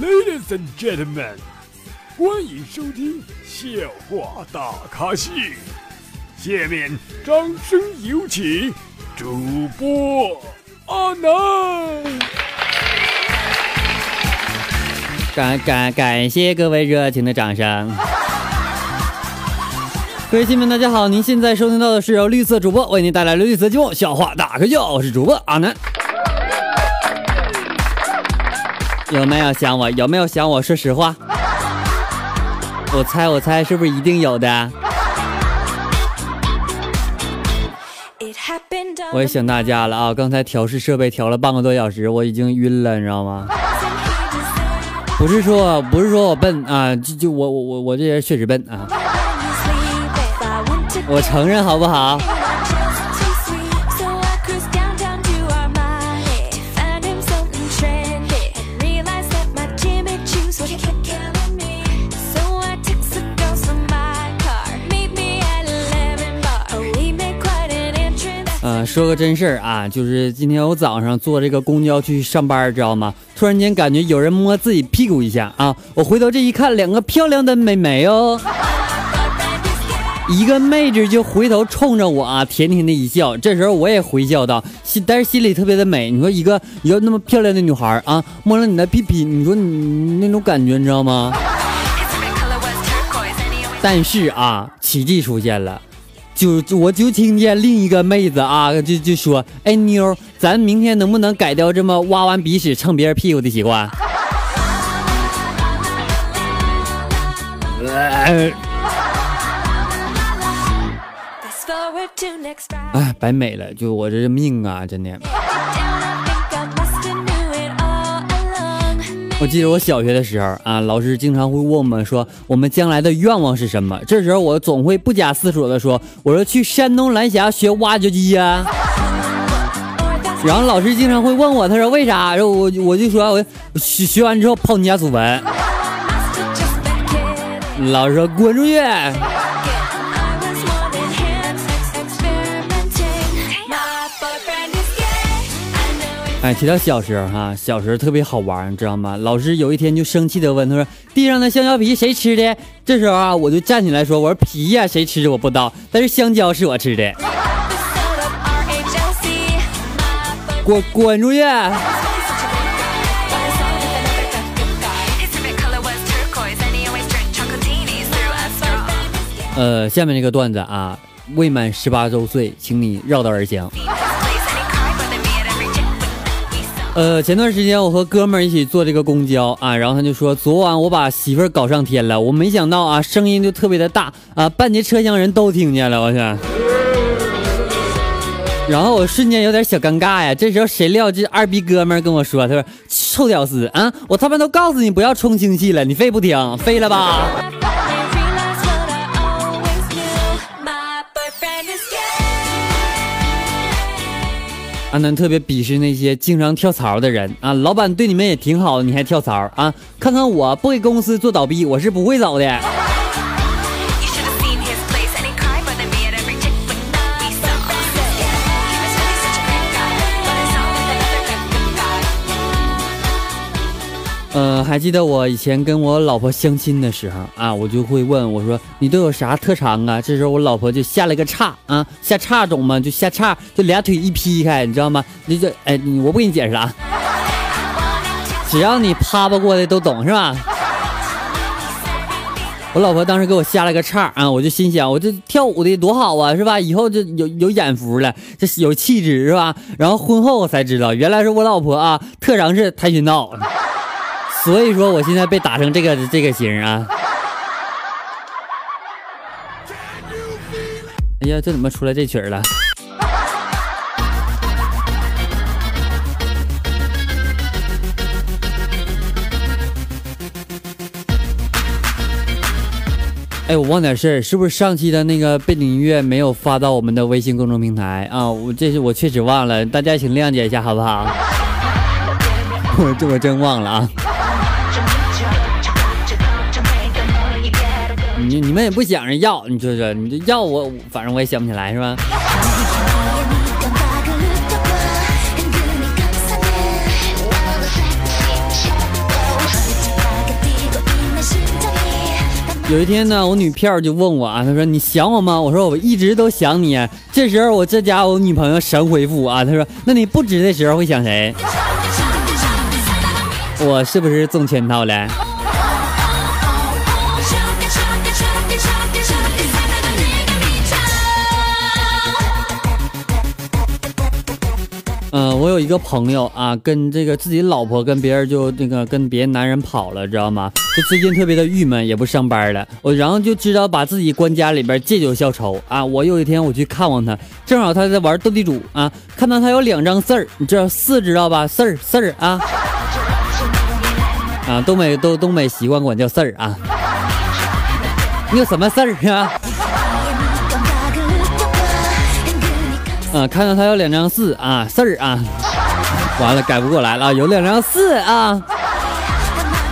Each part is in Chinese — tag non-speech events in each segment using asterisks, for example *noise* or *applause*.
Ladies and gentlemen，欢迎收听笑话大咖秀。下面掌声有请主播阿南。感感感谢各位热情的掌声。各位亲们，大家好！您现在收听到的是由绿色主播为您带来的绿色节目《笑话大可笑》，我是主播阿南。有没有想我？有没有想我？说实话，我猜，我猜，是不是一定有的？我也想大家了啊！刚才调试设备调了半个多小时，我已经晕了，你知道吗？不是说，不是说我笨啊，就就我我我我这人确实笨啊。我承认，好不好？说个真事儿啊，就是今天我早上坐这个公交去上班，知道吗？突然间感觉有人摸自己屁股一下啊，我回头这一看，两个漂亮的美眉哦。一个妹子就回头冲着我啊，甜甜的一笑。这时候我也回笑道，心但是心里特别的美。你说一个一个那么漂亮的女孩啊，摸了你的屁屁，你说你那种感觉，你知道吗？但是啊，奇迹出现了，就我就听见另一个妹子啊，就就说：“哎妞，咱明天能不能改掉这么挖完鼻屎蹭别人屁股的习惯？”哎，白美了，就我这命啊，真的。我记得我小学的时候啊，老师经常会问我们说，我们将来的愿望是什么？这时候我总会不假思索的说，我说去山东蓝峡学挖掘机呀。然后老师经常会问我，他说为啥？然后我我就说，我学学完之后泡你家祖坟。老师说滚出去。哎，提到小时候哈，小时候特别好玩，你知道吗？老师有一天就生气的问他说：“地上的香蕉皮谁吃的？”这时候啊，我就站起来说：“我说皮呀，谁吃的我不知道，但是香蕉是我吃的。”滚滚出去！呃，下面这个段子啊，未满十八周岁，请你绕道而行。呃，前段时间我和哥们儿一起坐这个公交啊，然后他就说，昨晚我把媳妇儿搞上天了，我没想到啊，声音就特别的大啊，半截车厢人都听见了，我去。然后我瞬间有点小尴尬呀，这时候谁料这二逼哥们儿跟我说，他说臭屌丝啊，我他妈都告诉你不要充氢气了，你非不听，飞了吧。阿南特别鄙视那些经常跳槽的人啊！老板对你们也挺好，你还跳槽啊？看看我不给公司做倒闭，我是不会走的。还记得我以前跟我老婆相亲的时候啊，我就会问我说：“你都有啥特长啊？”这时候我老婆就下了个叉啊，下叉懂吗？就下叉，就俩腿一劈开，你知道吗？你就哎，我不给你解释了啊，*laughs* 只要你趴趴过的都懂是吧？我老婆当时给我下了个叉啊，我就心想，我这跳舞的多好啊，是吧？以后就有有眼福了，这有气质是吧？然后婚后我才知道，原来是我老婆啊，特长是跆拳道。所以说，我现在被打成这个这个型啊！哎呀，这怎么出来这曲儿了？哎，我忘点事儿，是不是上期的那个背景音乐没有发到我们的微信公众平台啊？我这是我确实忘了，大家请谅解一下，好不好？*laughs* 我这我真忘了啊！你们也不想着要你说说你这要我反正我也想不起来是吧？有一天呢我女票就问我啊她说你想我吗？我说我一直都想你这时候我这家我女朋友神回复啊她说那你不值的时候会想谁？我是不是中圈套了？嗯，我有一个朋友啊，跟这个自己老婆跟别人就那个跟别的男人跑了，知道吗？就最近特别的郁闷，也不上班了。我然后就知道把自己关家里边借酒消愁啊。我有一天我去看望他，正好他在玩斗地主啊，看到他有两张四儿，你知道四知道吧？四儿四儿啊啊，东北都东北习惯管叫四儿啊。你有什么事儿啊？啊，看到他有两张四啊，四儿啊，完了改不过来了，有两张四啊。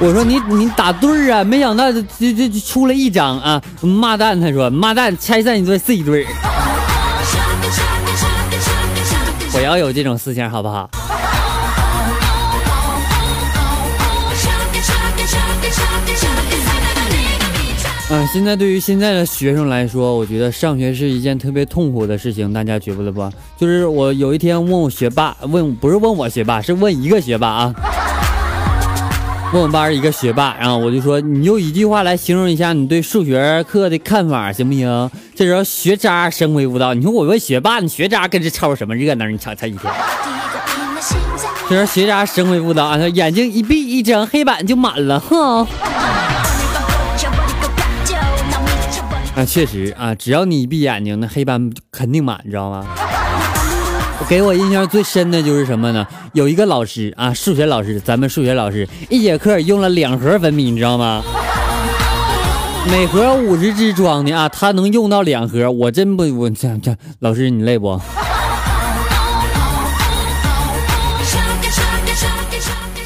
我说你你打对儿啊，没想到就就就出了一张啊，骂蛋。他说骂蛋拆散一对是一对。*laughs* 我要有这种思想好不好？嗯，现在对于现在的学生来说，我觉得上学是一件特别痛苦的事情，大家觉得不？就是我有一天问我学霸，问不是问我学霸，是问一个学霸啊，问我班一个学霸，然后我就说，你用一句话来形容一下你对数学课的看法，行不行？这时候学渣神回复道：“你说我问学霸，你学渣跟这凑什么热闹？你瞧他一天。”这时候学渣神回复道：“啊，眼睛一闭一睁，黑板就满了，哼。”那，确实啊，只要你一闭眼睛，那黑斑肯定满，你知道吗？给我印象最深的就是什么呢？有一个老师啊，数学老师，咱们数学老师一节课用了两盒粉笔，你知道吗？每盒五十支装的啊，他能用到两盒，我真不，我这这老师你累不？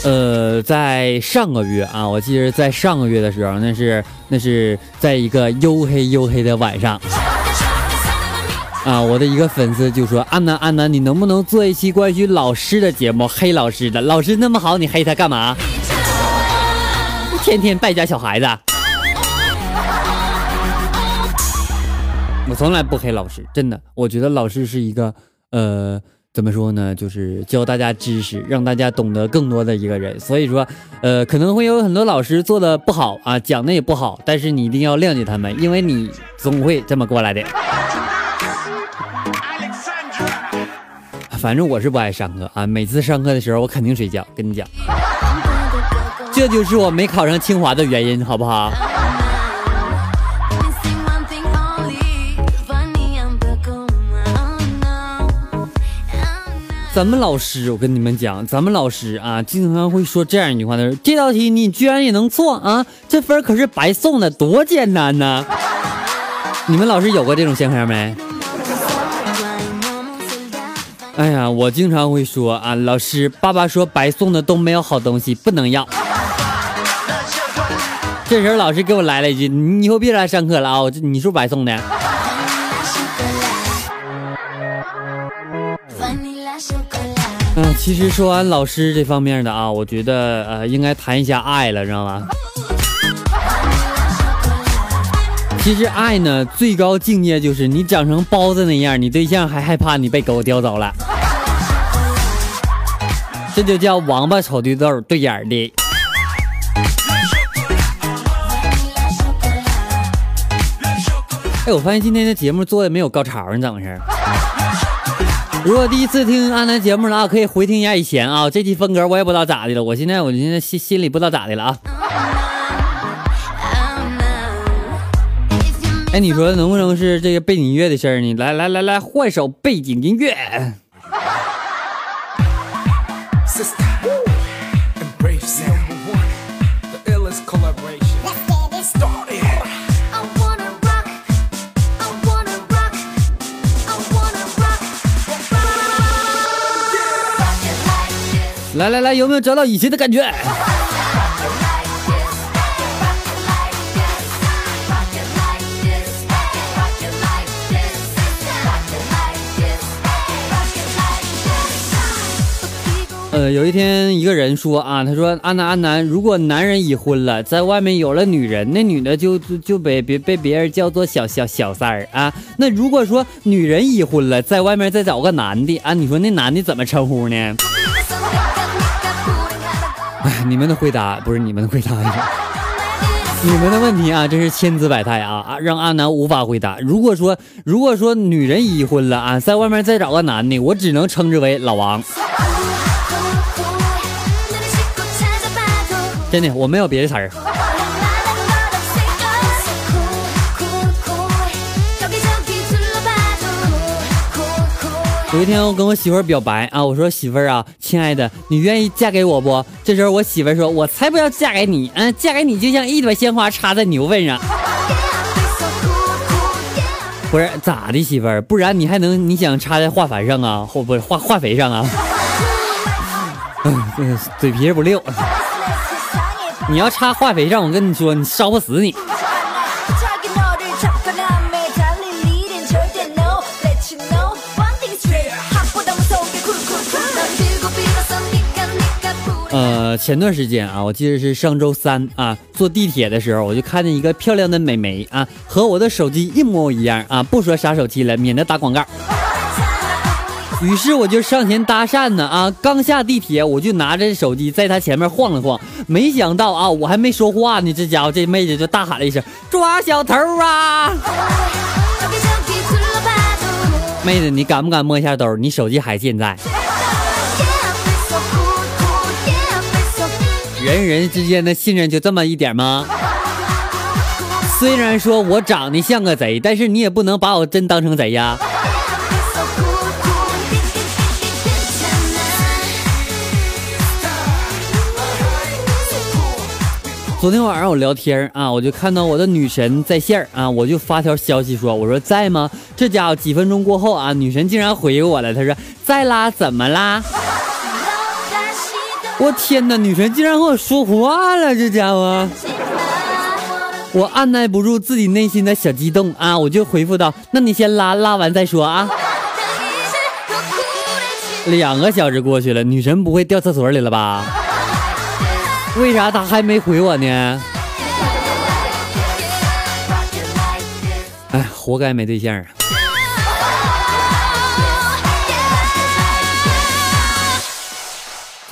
呃，在上个月啊，我记得在上个月的时候，那是那是在一个黝黑黝黑的晚上，啊，我的一个粉丝就说：“安南安南，你能不能做一期关于老师的节目，黑老师的？老师那么好，你黑他干嘛？天天败家小孩子。”我从来不黑老师，真的，我觉得老师是一个呃。怎么说呢？就是教大家知识，让大家懂得更多的一个人。所以说，呃，可能会有很多老师做的不好啊，讲的也不好，但是你一定要谅解他们，因为你总会这么过来的。反正我是不爱上课啊，每次上课的时候我肯定睡觉，跟你讲，这就是我没考上清华的原因，好不好？咱们老师，我跟你们讲，咱们老师啊，经常会说这样一句话：他说这道题你居然也能错啊，这分可是白送的，多简单呢！你们老师有过这种现象没？哎呀，我经常会说啊，老师，爸爸说白送的都没有好东西，不能要。这时候老师给我来了一句：你以后别来上课了啊，这你是不是白送的？嗯，其实说完老师这方面的啊，我觉得呃应该谈一下爱了，知道吗？其实爱呢，最高境界就是你长成包子那样，你对象还害怕你被狗叼走了，这就叫王八瞅绿豆对眼的。哎，我发现今天的节目做的没有高潮，你怎么回事？如果第一次听阿南节目了啊，可以回听一下以前啊。这期风格我也不知道咋的了，我现在我现在心心里不知道咋的了啊。哎，你说能不能是这个背景音乐的事儿呢？来来来来，换首背景音乐。来来来，有没有找到以前的感觉？呃，有一天一个人说啊，他说阿南阿南，如果男人已婚了，在外面有了女人，那女的就就就被别被别人叫做小小小三儿啊。那如果说女人已婚了，在外面再找个男的啊，你说那男的怎么称呼呢？哎，*laughs* 你们的回答不是你们的回答呀，*laughs* 你们的问题啊，真是千姿百态啊啊，让阿南无法回答。如果说如果说女人已婚了啊，在外面再找个男的，我只能称之为老王。*laughs* 真的，我没有别的词儿。有一天，我跟我媳妇儿表白啊，我说媳妇儿啊，亲爱的，你愿意嫁给我不？这时候我媳妇儿说，我才不要嫁给你，嗯，嫁给你就像一朵鲜花插在牛粪上。不是咋的，媳妇儿？不然你还能你想插在化肥上啊？或不是化化肥上啊？嗯，*laughs* 嘴皮不溜。你要插化肥上，我跟你说，你烧不死你。呃，前段时间啊，我记得是上周三啊，坐地铁的时候，我就看见一个漂亮的美眉啊，和我的手机一模一样啊，不说啥手机了，免得打广告。于是我就上前搭讪呢啊！刚下地铁，我就拿着手机在她前面晃了晃，没想到啊，我还没说话呢，这家伙这妹子就大喊了一声：“抓小偷啊！” *laughs* 妹子，你敢不敢摸一下兜？你手机还健在？人与人之间的信任就这么一点吗？虽然说我长得像个贼，但是你也不能把我真当成贼呀。昨天晚上我聊天啊，我就看到我的女神在线啊，我就发条消息说，我说在吗？这家伙几分钟过后啊，女神竟然回我了，她说在啦，怎么啦？我天哪，女神竟然和我说话了，这家伙！我按耐不住自己内心的小激动啊，我就回复道，那你先拉，拉完再说啊。两个小时过去了，女神不会掉厕所里了吧？为啥她还没回我呢？哎，活该没对象啊！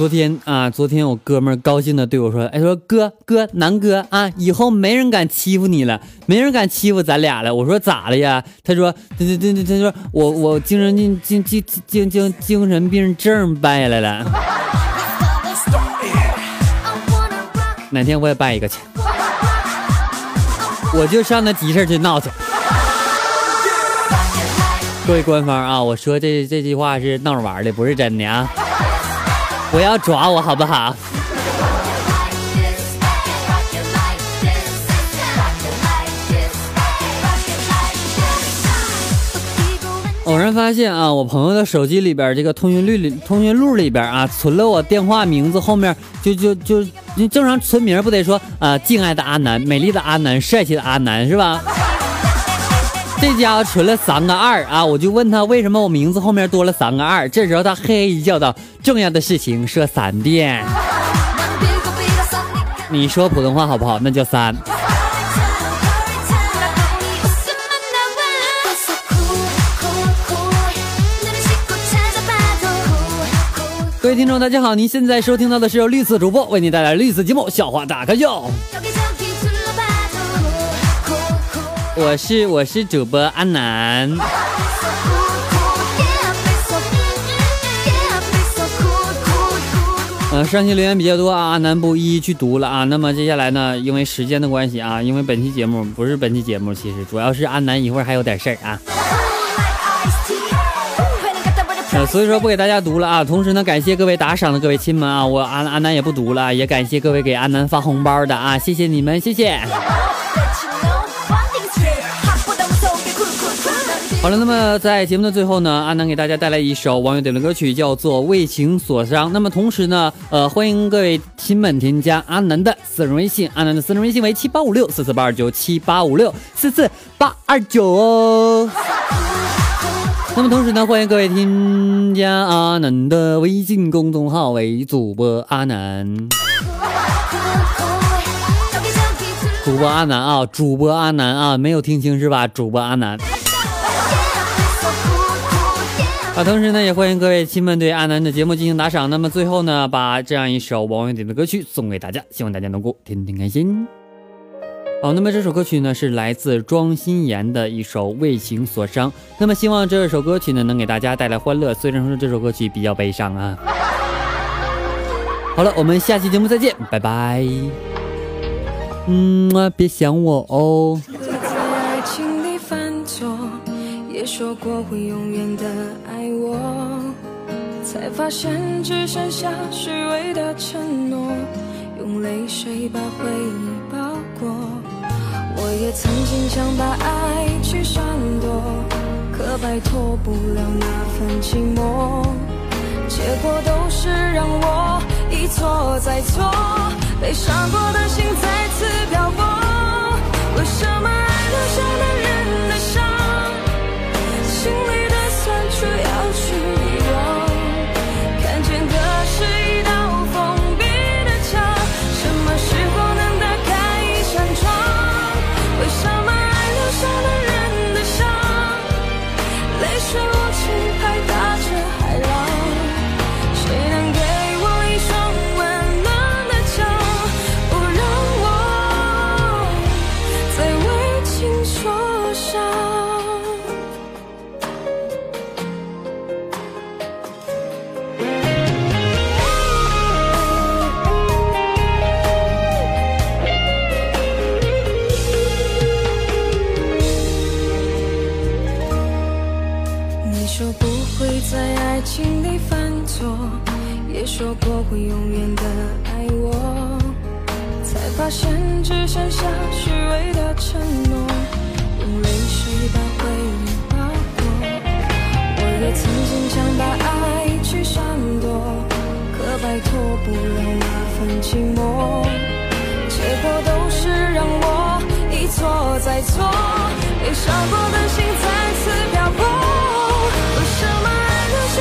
昨天啊，昨天我哥们高兴的对我说：“哎，说哥哥南哥啊，以后没人敢欺负你了，没人敢欺负咱俩了。”我说咋了呀？他说：“对对对对，他说我我精神精精精精精精神病证办下来了。”哪天我也办一个去，我就上那急事去闹去。各位官方啊，我说这这句话是闹着玩的，不是真的啊！不要抓我好不好？偶然发现啊，我朋友的手机里边这个通讯录里通讯录里边啊，存了我电话名字后面就就就你正常存名不得说啊，敬爱的阿南，美丽的阿南，帅气的阿南是吧？这家伙存了三个二啊，我就问他为什么我名字后面多了三个二，这时候他嘿嘿一笑道：“重要的事情说三遍。”你说普通话好不好？那叫三。各位听众，大家好！您现在收听到的是由绿色主播为您带来绿色节目《笑话大咖秀》。我是我是主播阿南。呃，上期留言比较多啊，阿南不一一去读了啊。那么接下来呢，因为时间的关系啊，因为本期节目不是本期节目，其实主要是阿南一会儿还有点事儿啊。呃，所以说不给大家读了啊。同时呢，感谢各位打赏的各位亲们啊，我阿阿南也不读了，也感谢各位给阿南发红包的啊，谢谢你们，谢谢。好了，那么在节目的最后呢，阿南给大家带来一首网友点的歌曲，叫做《为情所伤》。那么同时呢，呃，欢迎各位亲们添加阿南的私人微信，阿南的私人微信为七八五六四四八二九七八五六四四八二九哦。那么同时呢，欢迎各位添加阿南的微信公众号为主播阿南，主播阿南啊，主播阿南啊，没有听清是吧？主播阿南。啊，同时呢，也欢迎各位亲们对阿南的节目进行打赏。那么最后呢，把这样一首网友点的歌曲送给大家，希望大家能够天天开心。好，那么这首歌曲呢是来自庄心妍的一首《为情所伤》。那么希望这首歌曲呢能给大家带来欢乐。虽然说这首歌曲比较悲伤啊。*laughs* 好了，我们下期节目再见，拜拜。嗯啊，别想我哦。说过会永远的爱我，才发现只剩下虚伪的承诺，用泪水把回忆包裹。我也曾经想把爱去闪躲，可摆脱不了那份寂寞，结果都是让我一错再错，被伤过的心再次漂泊。为什么爱留下的人的伤？说过会永远的爱我，才发现只剩下虚伪的承诺，用泪水把回忆包裹。我也曾经想把爱去闪躲，可摆脱不了那份寂寞，结果都是让我一错再错，被伤过的心再次漂泊。为什么爱留下